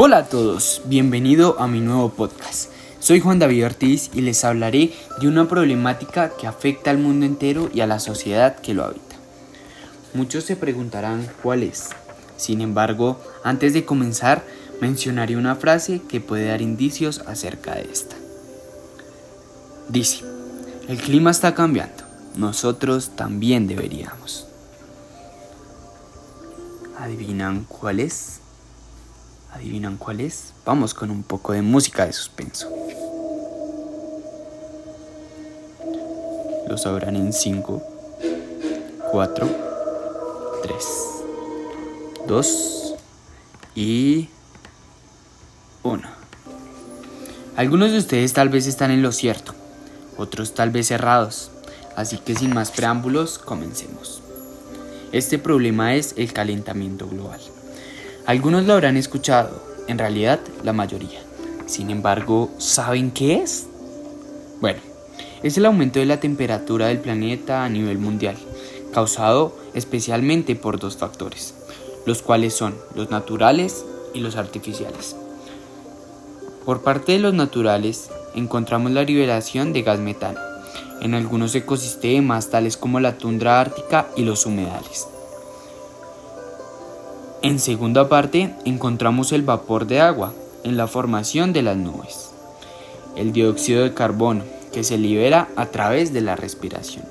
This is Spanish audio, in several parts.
Hola a todos, bienvenido a mi nuevo podcast. Soy Juan David Ortiz y les hablaré de una problemática que afecta al mundo entero y a la sociedad que lo habita. Muchos se preguntarán cuál es. Sin embargo, antes de comenzar, mencionaré una frase que puede dar indicios acerca de esta. Dice, el clima está cambiando, nosotros también deberíamos. ¿Adivinan cuál es? ¿Adivinan cuál es? Vamos con un poco de música de suspenso. Lo sabrán en 5, 4, 3, 2 y 1. Algunos de ustedes tal vez están en lo cierto, otros tal vez errados, así que sin más preámbulos, comencemos. Este problema es el calentamiento global. Algunos lo habrán escuchado, en realidad la mayoría. Sin embargo, ¿saben qué es? Bueno, es el aumento de la temperatura del planeta a nivel mundial, causado especialmente por dos factores, los cuales son los naturales y los artificiales. Por parte de los naturales, encontramos la liberación de gas metano en algunos ecosistemas tales como la tundra ártica y los humedales. En segunda parte encontramos el vapor de agua en la formación de las nubes, el dióxido de carbono que se libera a través de la respiración.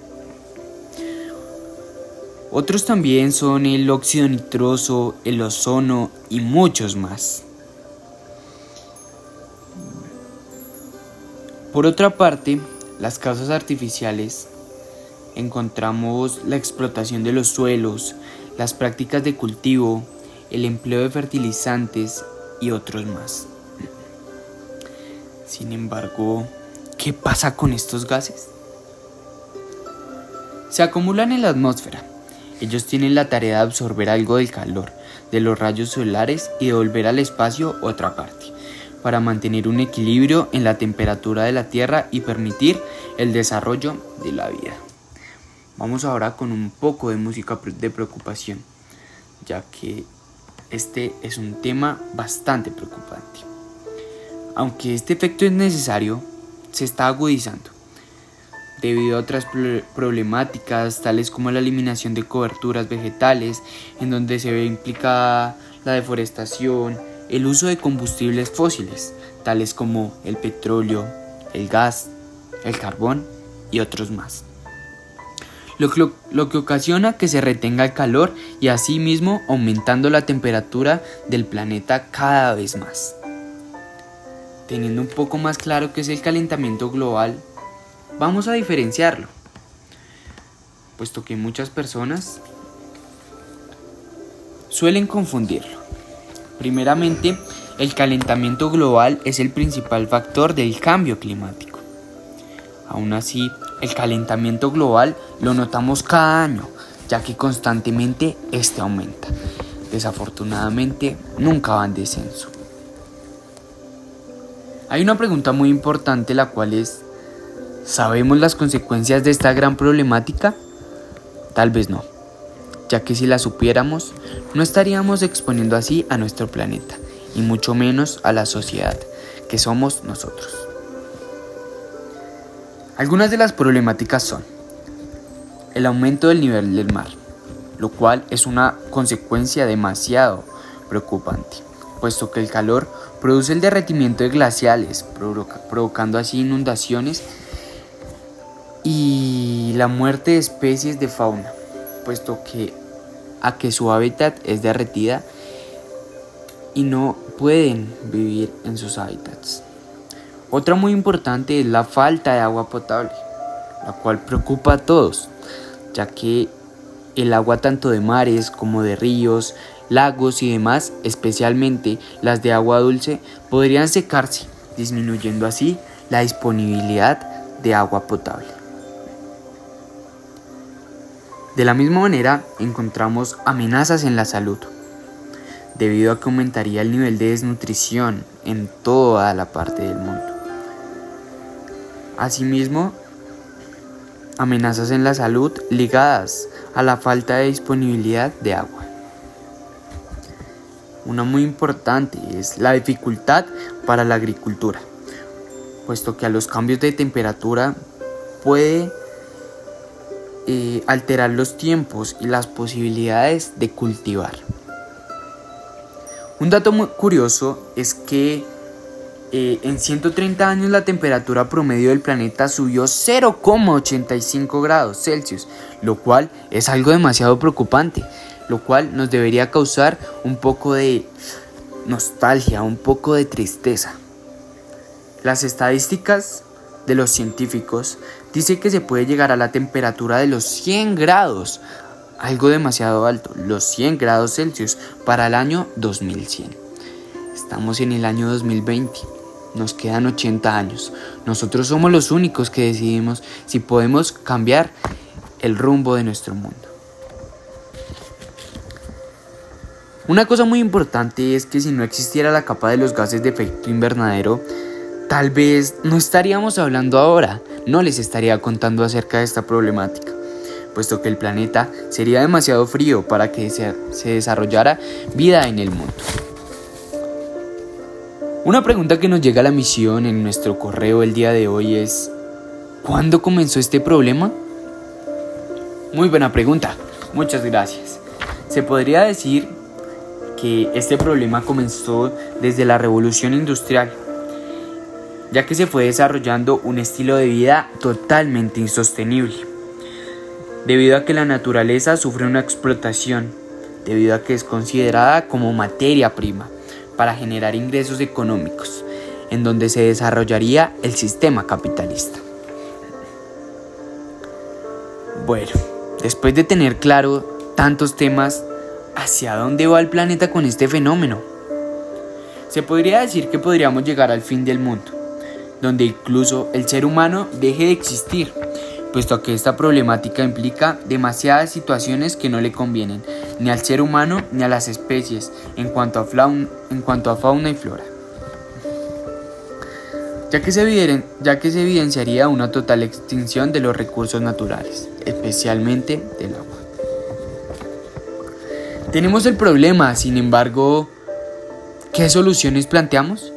Otros también son el óxido nitroso, el ozono y muchos más. Por otra parte, las causas artificiales encontramos la explotación de los suelos, las prácticas de cultivo, el empleo de fertilizantes y otros más. Sin embargo, ¿qué pasa con estos gases? Se acumulan en la atmósfera. Ellos tienen la tarea de absorber algo del calor de los rayos solares y devolver al espacio otra parte, para mantener un equilibrio en la temperatura de la Tierra y permitir el desarrollo de la vida. Vamos ahora con un poco de música de preocupación, ya que este es un tema bastante preocupante. Aunque este efecto es necesario, se está agudizando debido a otras problemáticas tales como la eliminación de coberturas vegetales, en donde se ve implicada la deforestación, el uso de combustibles fósiles, tales como el petróleo, el gas, el carbón y otros más lo, que ocasiona que se retenga el calor y asimismo aumentando la temperatura del planeta cada vez más. Teniendo un poco más claro qué es el calentamiento global, vamos a diferenciarlo, puesto que muchas personas suelen confundirlo. Primeramente, el calentamiento global es el principal factor del cambio climático. Aún así, el calentamiento global lo notamos cada año, ya que constantemente este aumenta. Desafortunadamente, nunca va en descenso. Hay una pregunta muy importante la cual es, ¿sabemos las consecuencias de esta gran problemática? Tal vez no, ya que si la supiéramos, no estaríamos exponiendo así a nuestro planeta, y mucho menos a la sociedad, que somos nosotros. Algunas de las problemáticas son el aumento del nivel del mar, lo cual es una consecuencia demasiado preocupante, puesto que el calor produce el derretimiento de glaciales, provocando así inundaciones y la muerte de especies de fauna, puesto que a que su hábitat es derretida y no pueden vivir en sus hábitats. Otra muy importante es la falta de agua potable, la cual preocupa a todos, ya que el agua tanto de mares como de ríos, lagos y demás, especialmente las de agua dulce, podrían secarse, disminuyendo así la disponibilidad de agua potable. De la misma manera, encontramos amenazas en la salud, debido a que aumentaría el nivel de desnutrición en toda la parte del mundo. Asimismo, amenazas en la salud ligadas a la falta de disponibilidad de agua. una muy importante es la dificultad para la agricultura, puesto que a los cambios de temperatura puede eh, alterar los tiempos y las posibilidades de cultivar. Un dato muy curioso es que eh, en 130 años la temperatura promedio del planeta subió 0,85 grados Celsius, lo cual es algo demasiado preocupante, lo cual nos debería causar un poco de nostalgia, un poco de tristeza. Las estadísticas de los científicos dicen que se puede llegar a la temperatura de los 100 grados, algo demasiado alto, los 100 grados Celsius para el año 2100. Estamos en el año 2020 nos quedan 80 años. Nosotros somos los únicos que decidimos si podemos cambiar el rumbo de nuestro mundo. Una cosa muy importante es que si no existiera la capa de los gases de efecto invernadero, tal vez no estaríamos hablando ahora, no les estaría contando acerca de esta problemática, puesto que el planeta sería demasiado frío para que se, desarrollara vida en el mundo. Una pregunta que nos llega a la misión en nuestro correo el día de hoy es, ¿cuándo comenzó este problema? Muy buena pregunta, muchas gracias. Se podría decir que este problema comenzó desde la revolución industrial, ya que se fue desarrollando un estilo de vida totalmente insostenible, debido a que la naturaleza sufre una explotación, debido a que es considerada como materia prima para generar ingresos económicos, en donde se desarrollaría el sistema capitalista. Bueno, después de tener claro tantos temas, ¿hacia dónde va el planeta con este fenómeno? Se podría decir que podríamos llegar al fin del mundo, donde incluso el ser humano deje de existir, puesto que esta problemática implica demasiadas situaciones que no le convienen ni al ser humano ni a las especies en cuanto a, fauna, y flora. Ya que, se ya que se evidenciaría una total extinción de los recursos naturales, especialmente del agua. Tenemos el problema, sin embargo, ¿qué soluciones planteamos?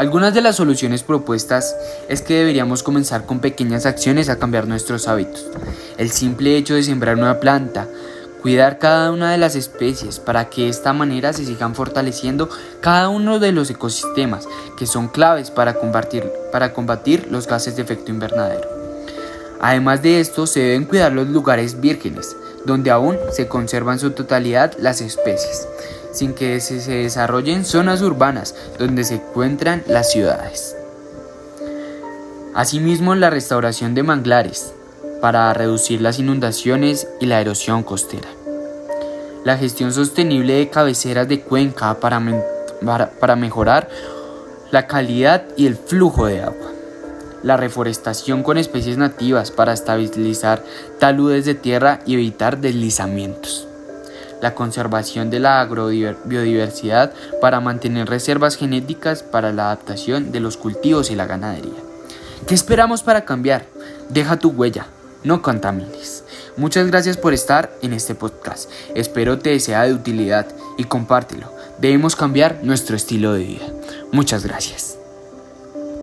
Algunas de las soluciones propuestas es que deberíamos comenzar con pequeñas acciones a cambiar nuestros hábitos. El simple hecho de sembrar una planta, cuidar cada una de las especies para que de esta manera se sigan fortaleciendo cada uno de los ecosistemas que son claves para combatir, para combatir los gases de efecto invernadero. Además de esto, se deben cuidar los lugares vírgenes, donde aún se conservan su totalidad las especies sin que se, desarrollen zonas urbanas donde se encuentran las ciudades. Asimismo, la restauración de manglares para reducir las inundaciones y la erosión costera. La gestión sostenible de cabeceras de cuenca para, para mejorar la calidad y el flujo de agua. La reforestación con especies nativas para estabilizar taludes de tierra y evitar deslizamientos la conservación de la agrobiodiversidad para mantener reservas genéticas para la adaptación de los cultivos y la ganadería. ¿Qué esperamos para cambiar? Deja tu huella, no contamines. Muchas gracias por estar en este podcast. Espero te sea de utilidad y compártelo. Debemos cambiar nuestro estilo de vida. Muchas gracias.